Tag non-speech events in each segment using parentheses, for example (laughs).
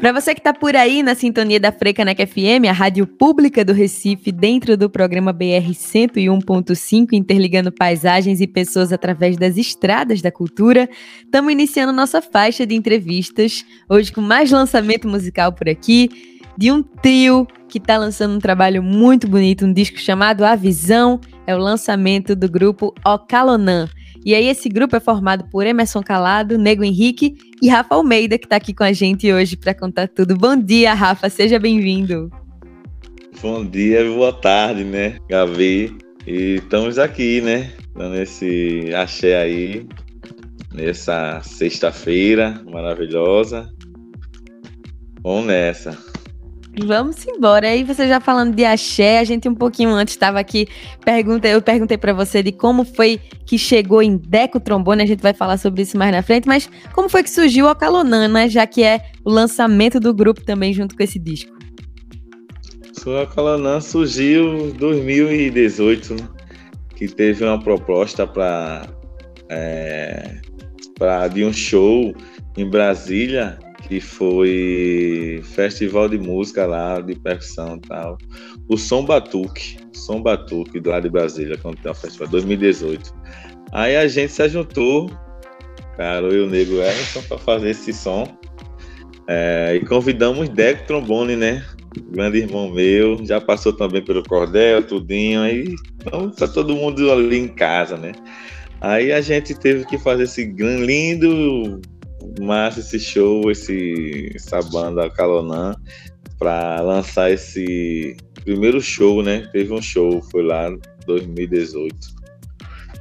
Para você que está por aí na sintonia da Frecanec FM, a rádio pública do Recife, dentro do programa BR 101.5, interligando paisagens e pessoas através das estradas da cultura, estamos iniciando nossa faixa de entrevistas, hoje com mais lançamento musical por aqui, de um trio que está lançando um trabalho muito bonito, um disco chamado A Visão, é o lançamento do grupo Ocalonan. E aí esse grupo é formado por Emerson Calado, Nego Henrique e Rafa Almeida, que está aqui com a gente hoje para contar tudo. Bom dia, Rafa, seja bem-vindo. Bom dia, boa tarde, né, Gavi? E estamos aqui, né, dando esse axé aí, nessa sexta-feira maravilhosa. Vamos nessa. Vamos embora. Aí você já falando de axé, a gente um pouquinho antes estava aqui, pergunta, eu perguntei para você de como foi que chegou em Deco Trombone, a gente vai falar sobre isso mais na frente, mas como foi que surgiu o Calonan, né, já que é o lançamento do grupo também junto com esse disco? O Calonan surgiu em 2018, né, que teve uma proposta para é, para de um show em Brasília que foi festival de música lá, de percussão e tal. O Som Batuque, Som Batuque do lado de Brasília, quando tem o festival, 2018. Aí a gente se juntou, cara, eu e o Nego Emerson, para fazer esse som. É, e convidamos Deco Trombone, né? Grande irmão meu, já passou também pelo Cordel, tudinho, aí então tá todo mundo ali em casa, né? Aí a gente teve que fazer esse lindo massa esse show, esse, essa banda Calonan, para lançar esse primeiro show, né? Teve um show, foi lá em 2018.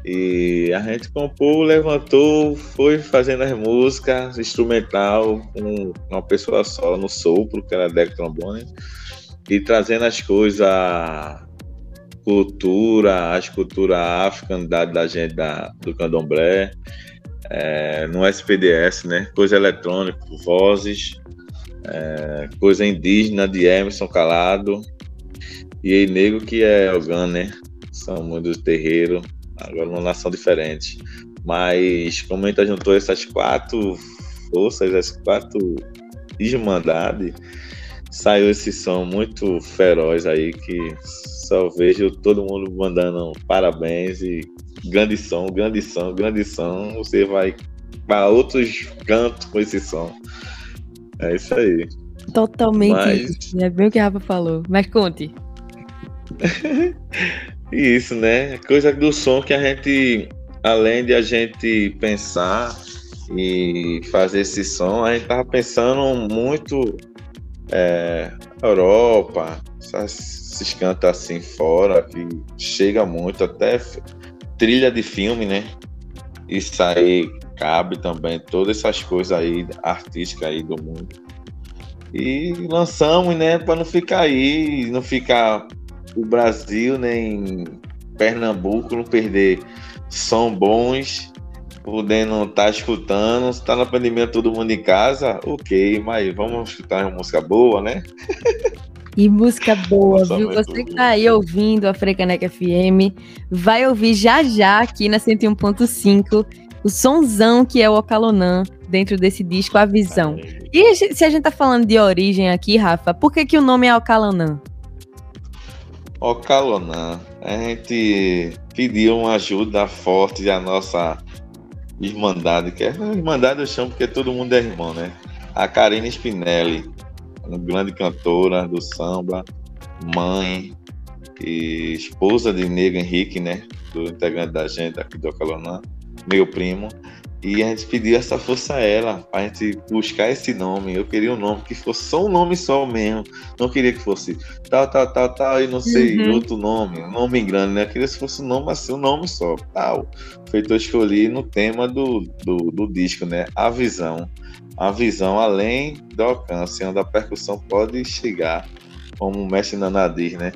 E a gente compôs, levantou, foi fazendo as músicas, instrumental, com uma pessoa só no sopro, que era Deck Trombone, e trazendo as coisas, cultura, as culturas afro da, da gente da, do candomblé, é, no SPDS, né? Coisa eletrônica, vozes, é, coisa indígena de Emerson Calado e aí Negro que é Ogan, né? São do terreiro, agora uma nação diferente. Mas como a gente juntou essas quatro forças, essas quatro irmandades, saiu esse som muito feroz aí que só vejo todo mundo mandando parabéns e grande som, grande som, grande som. Você vai para outros cantos com esse som. É isso aí. Totalmente Mas... isso. É bem o que a Rafa falou. Mas conte. (laughs) isso, né? Coisa do som que a gente, além de a gente pensar e fazer esse som, a gente tava pensando muito é, Europa, esses cantos assim fora, que chega muito, até trilha de filme, né? Isso aí cabe também, todas essas coisas aí artísticas aí do mundo. E lançamos, né, para não ficar aí, não ficar o Brasil nem Pernambuco não perder som bons, podendo estar tá escutando, está na pandemia todo mundo em casa, ok, mas vamos escutar uma música boa, né? (laughs) E música boa, Nossa, viu? Você que tá aí ouvindo a Frecanec FM, vai ouvir já já aqui na 101.5 o sonzão que é o Ocalonan dentro desse disco, A Visão. E se a gente tá falando de origem aqui, Rafa, por que, que o nome é Ocalonan? Ocalonan, a gente pediu uma ajuda forte da nossa irmandade, que é irmandade eu chamo porque todo mundo é irmão, né? A Karine Spinelli, grande cantora do samba, mãe e esposa de Nego Henrique, né? Do integrante da gente aqui do Ocalonã, meu primo. E a gente pediu essa força a ela, pra gente buscar esse nome. Eu queria um nome que fosse só um nome só mesmo. Não queria que fosse tal, tal, tal, tal, e não sei, uhum. outro nome, um nome grande, né? Eu queria que fosse um nome assim, um nome só, tal. Feito eu escolhi no tema do, do, do disco, né? A visão a visão além do alcance, onde a percussão pode chegar, como o mestre Nanadir, né?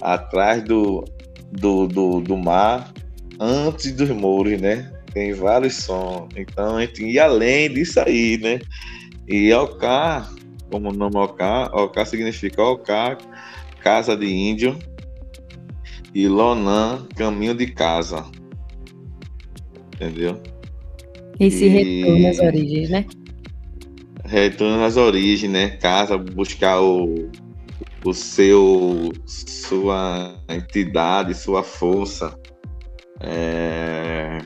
Atrás do, do, do, do mar, antes dos muros, né? Tem vários sons. Então a gente ia além disso aí, né? E Alcar, como o nome Alcar, Alcar significa Alcar, casa de índio, e Lonan, caminho de casa. Entendeu? Esse e... retorno às origens, né? Retorno às origens, né? Casa, buscar o, o seu, sua entidade, sua força. É,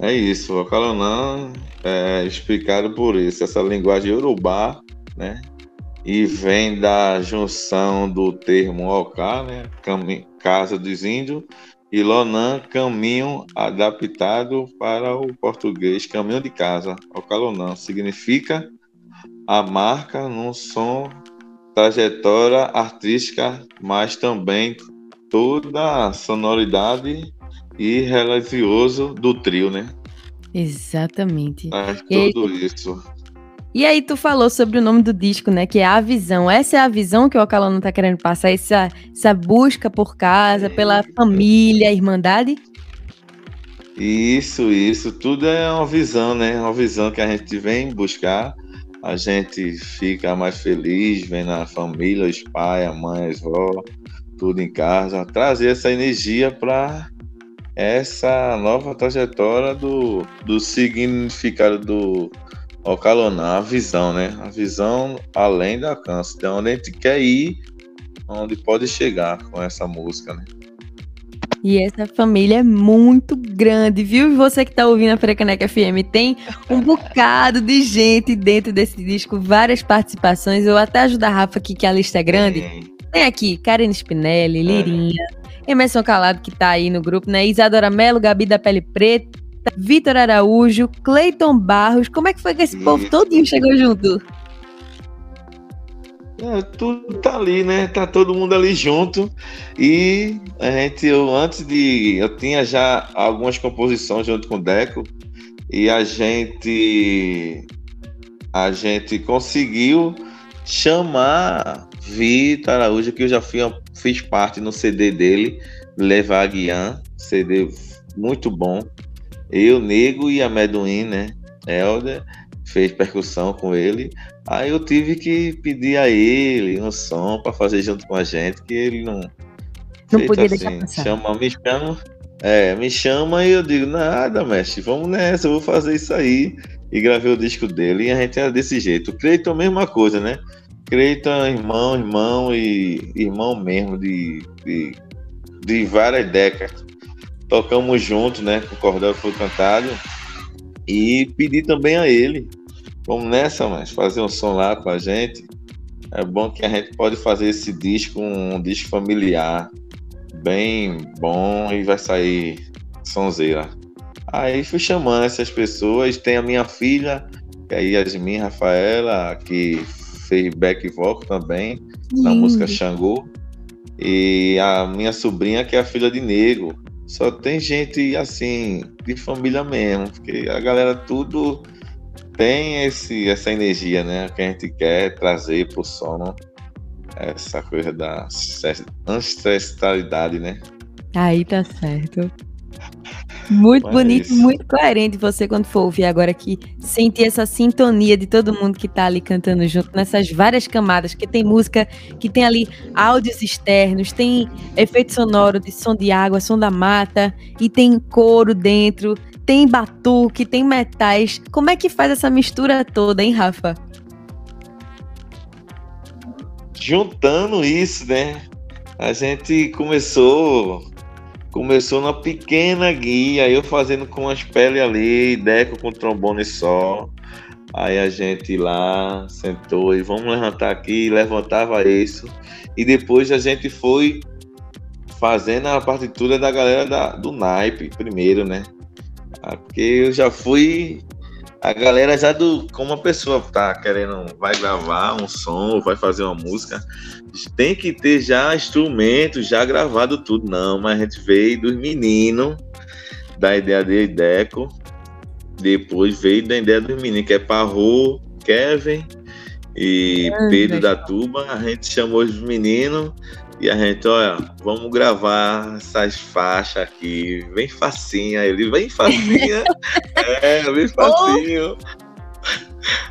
é isso, o Calonã é explicado por isso, essa linguagem urubá, né? E vem da junção do termo Oká, né? Casa dos Índios, e Lonan, caminho adaptado para o português, caminho de casa. Ocalonã significa a marca num som, trajetória artística, mas também toda a sonoridade e religioso do trio, né? Exatamente. É tudo e, isso. E aí tu falou sobre o nome do disco, né? Que é a visão. Essa é a visão que o Ocalano tá querendo passar, essa, essa busca por casa, pela família, irmandade? Isso, isso. Tudo é uma visão, né? Uma visão que a gente vem buscar. A gente fica mais feliz vendo a família, os pais, a mãe, as vó, tudo em casa. Trazer essa energia para essa nova trajetória do, do significado do Ocaloná, a visão, né? A visão além do alcance, de onde a gente quer ir, onde pode chegar com essa música, né? E essa família é muito grande, viu? E você que está ouvindo a Frecaneca FM, tem um bocado de gente dentro desse disco, várias participações. Eu até ajudo a Rafa aqui, que a lista é grande. Tem aqui Karen Spinelli, Lirinha, Emerson Calado, que tá aí no grupo, né? Isadora Mello, Gabi da Pele Preta, Vitor Araújo, Cleiton Barros. Como é que foi que esse povo todinho chegou junto? É, tudo tá ali, né? Tá todo mundo ali junto. E a gente, eu antes de. Eu tinha já algumas composições junto com o Deco. E a gente. A gente conseguiu chamar Vitor Araújo, que eu já fui, fiz parte no CD dele, Levar Guian, CD muito bom. Eu, Nego e a Meduin, né? Helder, fez percussão com ele. Aí eu tive que pedir a ele um som para fazer junto com a gente, que ele não. Não podia assim, deixar passar. Chama, me chama, é, me chama e eu digo, nada, mestre, vamos nessa, eu vou fazer isso aí. E gravei o disco dele e a gente era desse jeito. O Cleiton, a mesma coisa, né? Cleiton, irmão, irmão e irmão mesmo de, de, de várias décadas. Tocamos juntos, né? O cordel foi cantado. E pedi também a ele, vamos nessa, mas fazer um som lá com a gente. É bom que a gente pode fazer esse disco, um disco familiar, bem bom e vai sair sonzeira. Aí fui chamando essas pessoas. Tem a minha filha, que é a Yasmin Rafaela, que fez back vocal também na música Xangô. E a minha sobrinha, que é a filha de Nego. Só tem gente assim, de família mesmo, porque a galera tudo tem esse, essa energia, né? Que a gente quer trazer pro sono essa coisa da ancestralidade, né? Aí tá certo. Muito Mas bonito, muito coerente você quando for ouvir agora aqui, sentir essa sintonia de todo mundo que tá ali cantando junto nessas várias camadas, que tem música que tem ali áudios externos, tem efeito sonoro de som de água, som da mata, e tem coro dentro, tem batuque, tem metais. Como é que faz essa mistura toda, hein, Rafa? Juntando isso, né? A gente começou Começou na pequena guia, eu fazendo com as peles ali, Deco com trombone só. Aí a gente lá sentou e vamos levantar aqui, levantava isso. E depois a gente foi fazendo a partitura da galera da, do naipe primeiro, né? Porque eu já fui. A galera já do. Como a pessoa tá querendo, vai gravar um som, vai fazer uma música, tem que ter já instrumento, já gravado tudo. Não, mas a gente veio dos meninos, da ideia de Deco. Depois veio da ideia dos meninos, que é Parro, Kevin e Pedro da Tuba. A gente chamou os meninos e a gente, olha, vamos gravar essas faixas aqui, bem facinha. Ele, bem facinha. (laughs) é, bem facinho.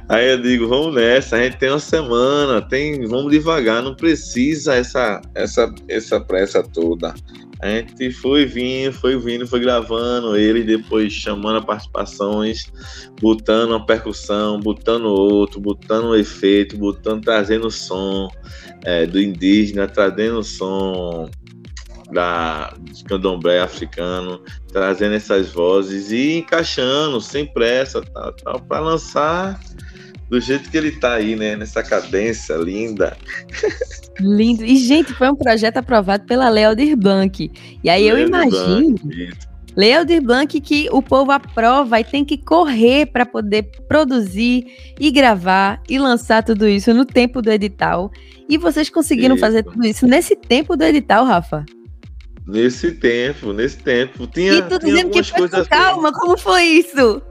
Aí eu digo, vamos nessa, a gente tem uma semana, tem, vamos devagar, não precisa essa, essa, essa pressa toda. A gente foi vindo, foi vindo, foi gravando ele, depois chamando participações, botando uma percussão, botando outro, botando um efeito, botando, trazendo som é, do indígena, trazendo som da candomblé africano, trazendo essas vozes e encaixando sem pressa, tal, tal, para lançar do jeito que ele tá aí, né? Nessa cadência linda. Lindo. E, gente, foi um projeto aprovado pela Leodir Blanc. E aí Leodir eu imagino. Leodir Blanc que o povo aprova e tem que correr para poder produzir e gravar e lançar tudo isso no tempo do edital. E vocês conseguiram isso. fazer tudo isso nesse tempo do edital, Rafa? Nesse tempo, nesse tempo. Tinha, e tu dizendo que foi com calma, assim. como foi isso?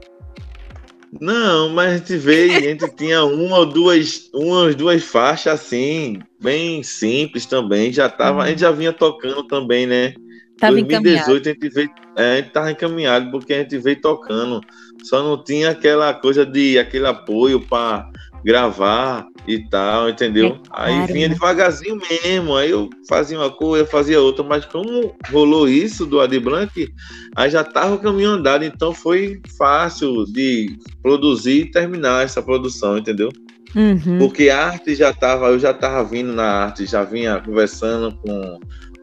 Não, mas a gente veio, a gente tinha uma ou duas, umas duas faixas assim, bem simples também. Já tava, a gente já vinha tocando também, né? Tava 2018 encaminhado. a gente veio, é, a gente tava encaminhado porque a gente veio tocando. Só não tinha aquela coisa de aquele apoio para gravar e tal, entendeu? É aí vinha devagarzinho mesmo, aí eu fazia uma coisa, fazia outra, mas como rolou isso do Adi Blanc, aí já tava o caminho andado, então foi fácil de produzir e terminar essa produção, entendeu? Uhum. Porque a arte já tava, eu já tava vindo na arte, já vinha conversando com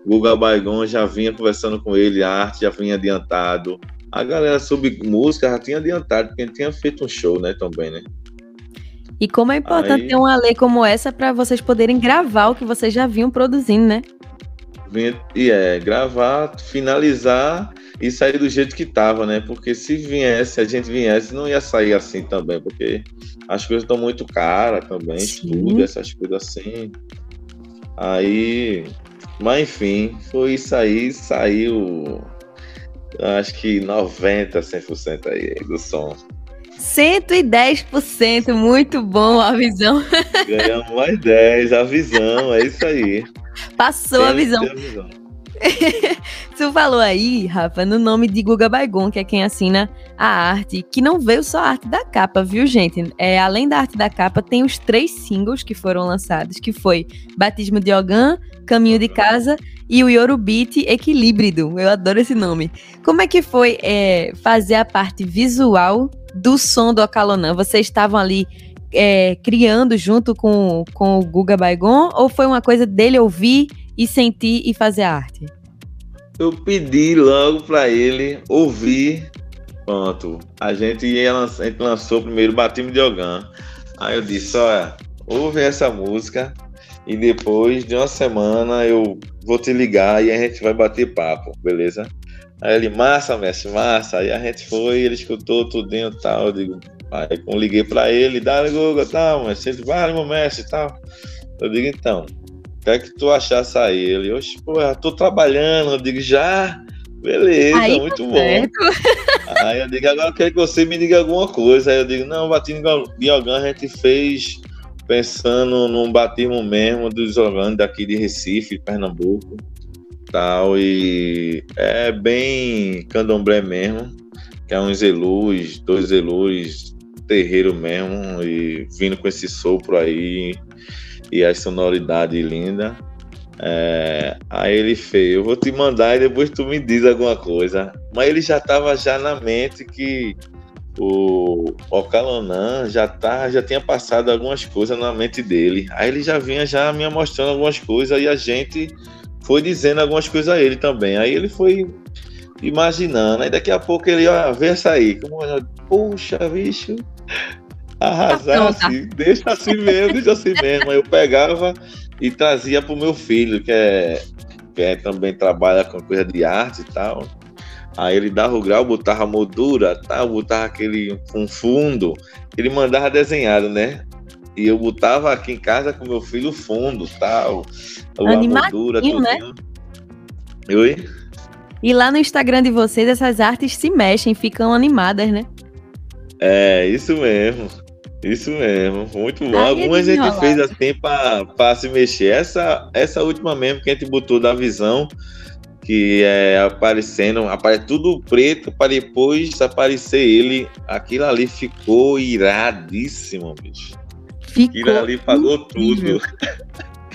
o Guga Baigon, já vinha conversando com ele, a arte já vinha adiantado. A galera sobre música já tinha adiantado, porque a gente tinha feito um show, né, também, né? E como é importante Aí... ter uma lei como essa para vocês poderem gravar o que vocês já vinham produzindo, né? E é, gravar, finalizar e sair do jeito que tava, né? Porque se viesse, a gente viesse, não ia sair assim também, porque as coisas estão muito caras também, Sim. estúdio, essas coisas assim. Aí, mas enfim, foi isso aí, saiu acho que 90, 100% aí do som. 110%, muito bom a visão. (laughs) Ganhamos mais 10, a visão, é isso aí. Passou a visão. a visão. (laughs) tu falou aí, Rafa, no nome de Guga Baigon, que é quem assina a arte, que não veio só a arte da capa, viu, gente? É, além da arte da capa, tem os três singles que foram lançados, que foi Batismo de Ogã, Caminho de Casa e o Yorubit Equilíbrido. Eu adoro esse nome. Como é que foi é, fazer a parte visual do som do Ocalonã? Vocês estavam ali é, criando junto com, com o Guga Baigon ou foi uma coisa dele ouvir e sentir e fazer arte? Eu pedi logo para ele ouvir. Pronto. A gente, ia, a gente lançou primeiro Batismo de Ogã. Aí eu disse: olha, ouve essa música e depois de uma semana eu vou te ligar e a gente vai bater papo, beleza? Aí ele, massa, mestre, massa. Aí a gente foi, ele escutou tudo e tal. Eu digo, aí eu liguei pra ele, dá Google, tal, mas ele, vale, meu mestre e tal. Eu digo, então, o que é que tu achasse aí? Ele, oxe, pô, eu tô trabalhando. Eu digo, já? Beleza, aí, tá muito bom. aí eu digo, agora eu quero que você me diga alguma coisa. Aí eu digo, não, batismo de Ogã a gente fez pensando num batismo mesmo dos Ogãs daqui de Recife, Pernambuco tal, e é bem candomblé mesmo, que é uns elus, dois elus, terreiro mesmo, e vindo com esse sopro aí, e a sonoridade linda. É, aí ele fez, eu vou te mandar e depois tu me diz alguma coisa. Mas ele já tava já na mente que o Ocalonã já tá, já tinha passado algumas coisas na mente dele. Aí ele já vinha já me mostrando algumas coisas e a gente foi dizendo algumas coisas a ele também. Aí ele foi imaginando. Aí daqui a pouco ele, ó, vê aí. Como, Puxa, bicho, arrasar assim, deixa assim mesmo, deixa assim mesmo. Aí eu pegava e trazia pro meu filho, que é, que é também trabalha com coisa de arte e tal. Aí ele dava o grau, botava moldura, tal, botava aquele um fundo, ele mandava desenhado, né? E eu botava aqui em casa com meu filho fundo, tal. Animadinho, né? Oi? E lá no Instagram de vocês, essas artes se mexem, ficam animadas, né? É, isso mesmo. Isso mesmo, muito bom. Algumas a gente fez assim para se mexer. Essa, essa última mesmo que a gente botou da visão, que é aparecendo, aparece tudo preto para depois aparecer ele. Aquilo ali ficou iradíssimo, bicho. Ficou Aquilo ali pagou incrível. tudo.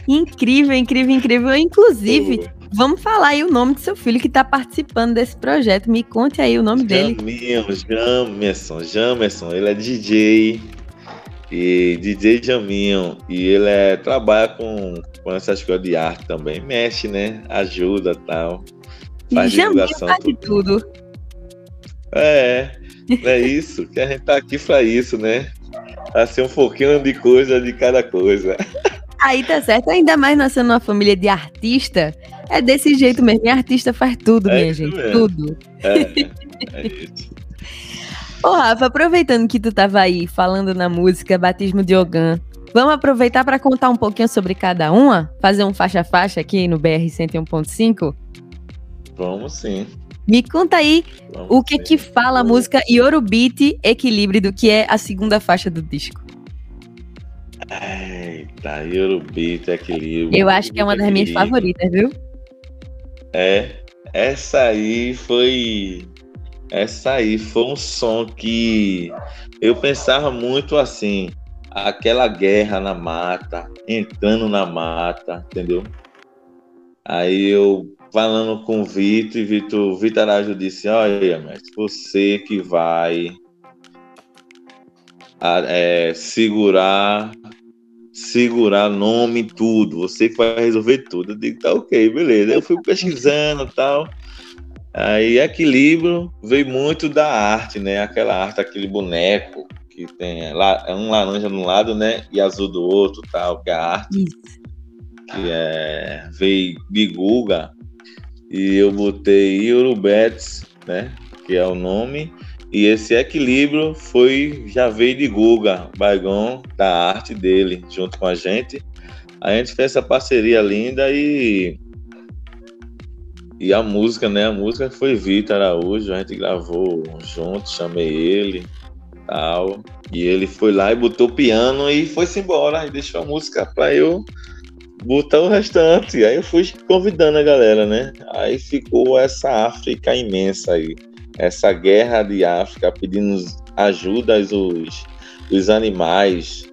Incrível, incrível, incrível. Inclusive, Pô. vamos falar aí o nome do seu filho que está participando desse projeto. Me conte aí o nome Jaminho, dele. Jamerson, Jamerson, ele é DJ e DJ Jaminho e ele é, trabalha com, com essas coisas de arte também. Mexe, né? Ajuda tal. Faz e divulgação. Faz tudo. tudo. É, é isso. que a gente tá aqui para isso, né? Assim, um pouquinho de coisa de cada coisa. Aí tá certo, ainda mais nascendo numa família de artista, é desse jeito mesmo. E artista faz tudo, é minha gente, mesmo. tudo. É, é isso. Ô, Rafa, aproveitando que tu tava aí falando na música Batismo de Ogã, vamos aproveitar para contar um pouquinho sobre cada uma? Fazer um faixa-faixa aqui no BR 101.5? Vamos sim. Me conta aí vamos o que sim. que fala a música Yorubite Equilíbrio, do que é a segunda faixa do disco. Eita, Yorubita, equilíbrio. Eu acho que é uma das minhas favoritas, viu? É, essa aí foi. Essa aí foi um som que eu pensava muito assim, aquela guerra na mata, entrando na mata, entendeu? Aí eu falando com o Vitor, e Vitor, Vitor Arajo disse, olha, mestre, você que vai é, segurar segurar nome tudo, você que vai resolver tudo. Eu digo, tá ok, beleza. Eu fui pesquisando tal. Aí equilíbrio veio muito da arte, né? Aquela arte, aquele boneco que tem lá, é um laranja de um lado, né? E azul do outro, tal, que é a arte. Isso. Que é veio de Guga. E eu botei Urubets, né? Que é o nome. E esse equilíbrio foi já veio de Guga, Baigon, da arte dele, junto com a gente. A gente fez essa parceria linda e e a música, né? A música foi Vitor Araújo, a gente gravou junto, chamei ele, tal. E ele foi lá e botou o piano e foi-se embora e deixou a música para eu botar o restante. Aí eu fui convidando a galera, né? Aí ficou essa África imensa aí essa guerra de África pedindo ajuda aos os animais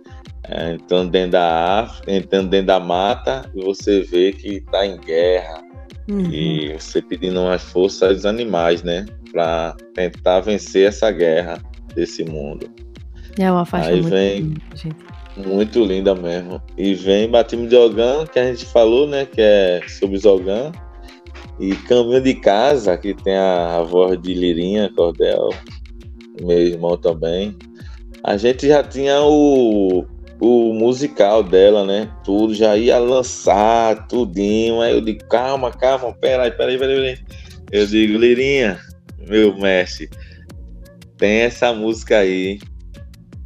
é, entrando dentro da África, entrando dentro da mata, e você vê que está em guerra. Uhum. E você pedindo mais força aos animais, né? Para tentar vencer essa guerra desse mundo. É uma faixa Aí muito vem, linda, gente. Muito linda mesmo. E vem Batimos de Ogan, que a gente falou, né? Que é sobre Zogan. E Caminho de Casa, que tem a, a voz de Lirinha Cordel, meu irmão também. A gente já tinha o, o musical dela, né? Tudo, já ia lançar tudinho. Aí eu digo, calma, calma, peraí, peraí, peraí, peraí. Eu digo, Lirinha, meu mestre, tem essa música aí,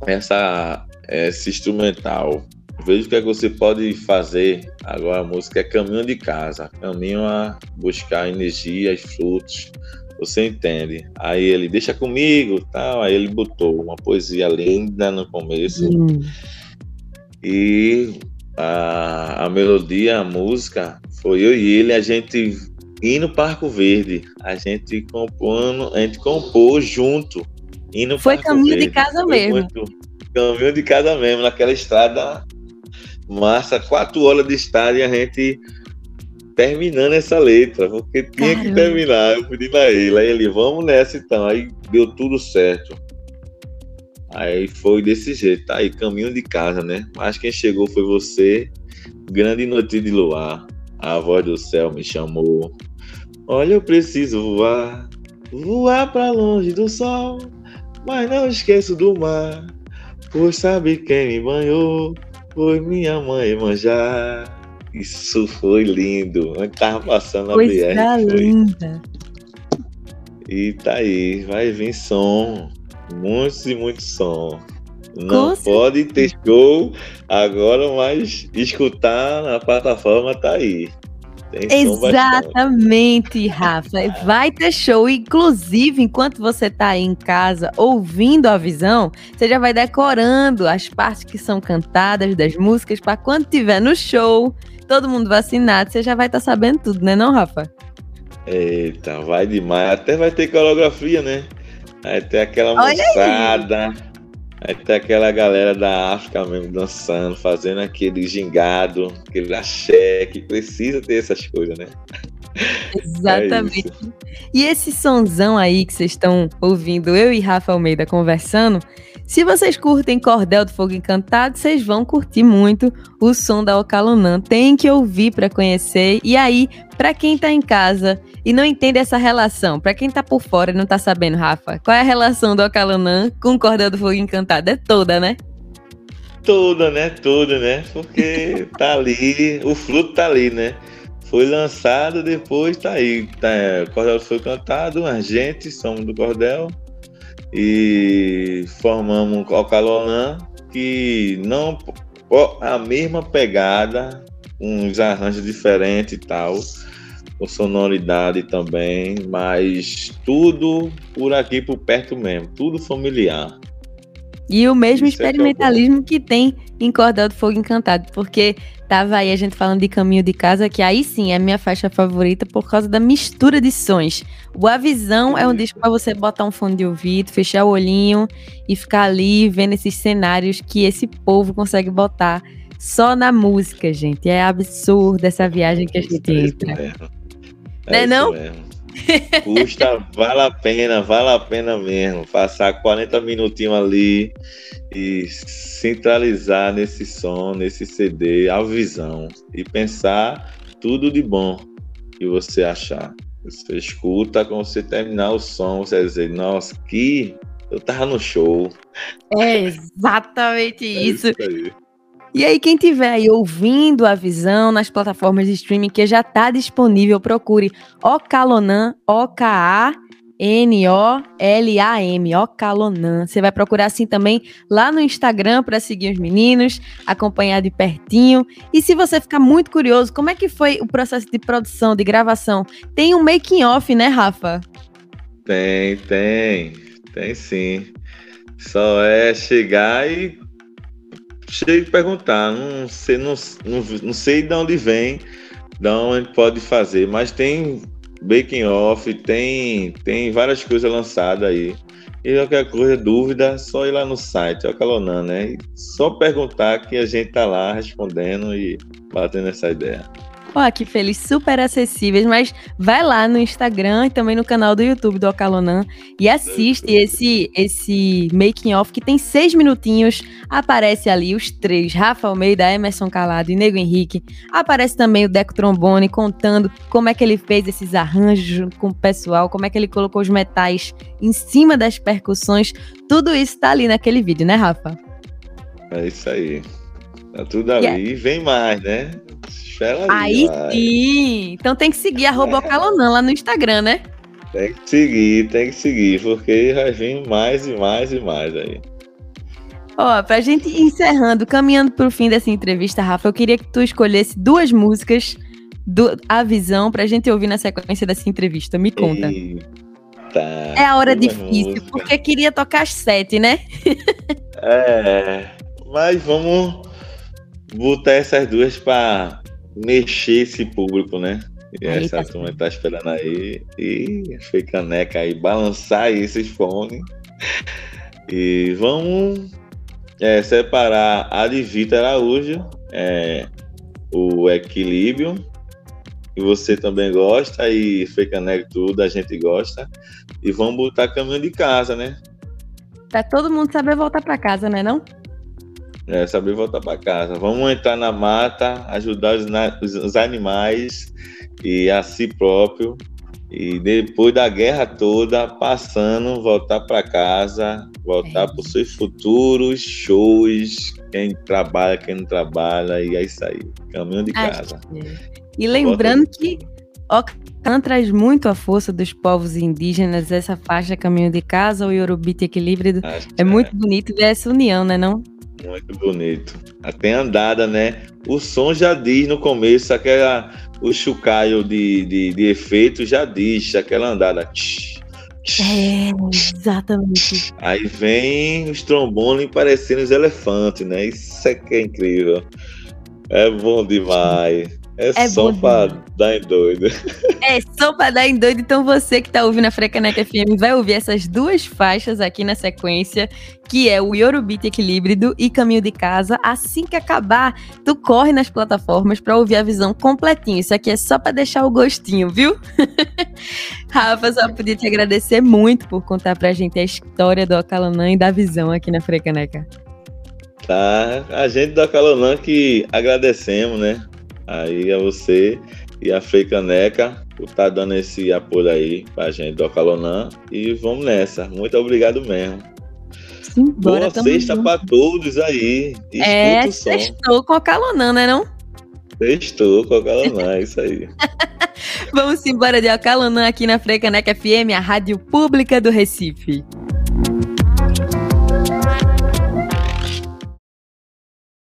essa, esse instrumental veja o que, é que você pode fazer. Agora a música é caminho de casa, caminho a buscar energia e frutos. Você entende? Aí ele deixa comigo, tal. Aí ele botou uma poesia linda no começo hum. E a, a melodia, a música foi eu e ele. A gente indo para Arco Verde, a gente compondo, a gente compôs junto. Indo foi caminho Verde. de casa foi mesmo. Muito, caminho de casa mesmo, naquela estrada massa, quatro horas de estádio e a gente terminando essa letra, porque tinha Caramba. que terminar. Eu pedi pra ele, aí ele, vamos nessa então. Aí deu tudo certo. Aí foi desse jeito, tá aí, caminho de casa, né? Mas quem chegou foi você. Grande noite de luar, a voz do céu me chamou. Olha, eu preciso voar, voar para longe do sol, mas não esqueço do mar, pois sabe quem me banhou foi minha mãe manjar. Isso foi lindo. Onde tava passando a Coisa BR. linda. E tá aí, vai vir som. Muitos e muitos som. Não Com pode ter show agora, mas escutar na plataforma tá aí. Exatamente, Rafa. Vai ter show. Inclusive, enquanto você está aí em casa ouvindo a visão, você já vai decorando as partes que são cantadas das músicas para quando tiver no show, todo mundo vacinado, você já vai estar tá sabendo tudo, né, não, Rafa? Eita, vai demais. Até vai ter coreografia, né? Vai ter aquela moçada. Vai ter aquela galera da África mesmo dançando, fazendo aquele gingado, aquele axé, que precisa ter essas coisas, né? Exatamente. É e esse sonzão aí que vocês estão ouvindo, eu e Rafa Almeida conversando, se vocês curtem Cordel do Fogo Encantado, vocês vão curtir muito o som da Ocalunã. Tem que ouvir para conhecer. E aí, para quem tá em casa e não entende essa relação, para quem tá por fora e não tá sabendo, Rafa, qual é a relação do Ocalunã com o Cordel do Fogo Encantado? É toda, né? Toda, né? Toda, né? Porque tá ali, o fruto tá ali, né? Foi lançado, depois tá aí. Tá, é, Cordel foi cantado, a gente somos do Cordel e formamos o Calolã, que não a mesma pegada, uns arranjos diferentes e tal, com sonoridade também, mas tudo por aqui por perto mesmo, tudo familiar. E o mesmo Isso experimentalismo é que, que, tem em Cordel do Fogo Encantado, porque tava aí a gente falando de Caminho de Casa, que aí sim é a minha faixa favorita por causa da mistura de sons. O Avisão é um disco para você botar um fone de ouvido, fechar o olhinho e ficar ali vendo esses cenários que esse povo consegue botar só na música, gente. É absurdo essa viagem que a gente é entra. Mesmo. É não é não? Custa, vale a pena, vale a pena mesmo. Passar 40 minutinhos ali e centralizar nesse som, nesse CD, a visão. E pensar tudo de bom que você achar. Você escuta, quando você terminar o som, você vai dizer, nossa, que eu tava no show. É exatamente é isso. E aí, quem tiver aí ouvindo a visão nas plataformas de streaming que já está disponível, procure Ocalonan, O-K-A-N-O-L-A-M, Ocalonan. Você vai procurar assim também lá no Instagram para seguir os meninos, acompanhar de pertinho. E se você ficar muito curioso, como é que foi o processo de produção, de gravação? Tem um making off, né, Rafa? Tem, tem. Tem sim. Só é chegar e cheguei a perguntar, não sei, não, não, não sei de onde vem, de onde pode fazer, mas tem baking off, tem, tem várias coisas lançadas aí. E qualquer coisa, dúvida, só ir lá no site, o Calonan, né? E só perguntar que a gente tá lá respondendo e batendo essa ideia. Ó, que feliz, super acessíveis, mas vai lá no Instagram e também no canal do YouTube do Ocalonan e assiste esse esse making off que tem seis minutinhos. Aparece ali os três, Rafa Almeida, Emerson Calado e Nego Henrique. Aparece também o Deco Trombone contando como é que ele fez esses arranjos com o pessoal, como é que ele colocou os metais em cima das percussões. Tudo isso tá ali naquele vídeo, né, Rafa? É isso aí. Tá tudo ali yeah. e vem mais, né? Espera aí. Aí sim. Então tem que seguir a Robocalonã lá no Instagram, né? Tem que seguir, tem que seguir, porque vai vir mais e mais e mais aí. Ó, pra gente ir encerrando, caminhando pro fim dessa entrevista, Rafa, eu queria que tu escolhesse duas músicas do A Visão pra gente ouvir na sequência dessa entrevista. Me conta. Eita, é a hora difícil, porque queria tocar as sete, né? (laughs) é, mas vamos botar essas duas pra mexer esse público, né? E aí, essa tá turma tá esperando aí. E foi caneca aí, balançar esses fones. E vamos é, separar a de Vitor Araújo, é, o equilíbrio, que você também gosta, e foi caneca tudo, a gente gosta. E vamos botar caminho de casa, né? Pra todo mundo saber voltar para casa, né não? É, saber voltar para casa. Vamos entrar na mata, ajudar os, os, animais e a si próprio. E depois da guerra toda, passando, voltar para casa, voltar é. para os seus futuros shows, quem trabalha, quem não trabalha, e é isso aí. Caminho de casa. E lembrando que Ocan traz muito a força dos povos indígenas, essa faixa Caminho de Casa, o Yorubita Equilíbrio. É, é muito bonito ver essa união, né não? Muito bonito. Até andada, né? O som já diz no começo, aquela, o chucaio de, de, de efeito já diz, aquela andada. É, exatamente. Aí vem os trombones parecendo os elefantes, né? Isso é que é incrível. É bom demais. É, é só pra dar em doido. (laughs) É só pra dar em doido. Então você que tá ouvindo a Frecaneca FM vai ouvir essas duas faixas aqui na sequência, que é o Yorubite Equilíbrido e Caminho de Casa. Assim que acabar, tu corre nas plataformas pra ouvir a visão completinha. Isso aqui é só pra deixar o gostinho, viu? (laughs) Rafa, só podia te agradecer muito por contar pra gente a história do Acalanã e da visão aqui na Frecaneca. Tá, a gente do Acalanã que agradecemos, né? Aí a é você e a Frei Caneca por estar tá dando esse apoio aí pra gente do Acalonã. E vamos nessa. Muito obrigado mesmo. Simbora, Boa sexta junto. pra todos aí. Escuta é, sextou com o Calonã, né não? Sextou com o Calonã, é isso aí. (laughs) Vamos embora de Acalonã aqui na Frecaneca FM, a rádio pública do Recife.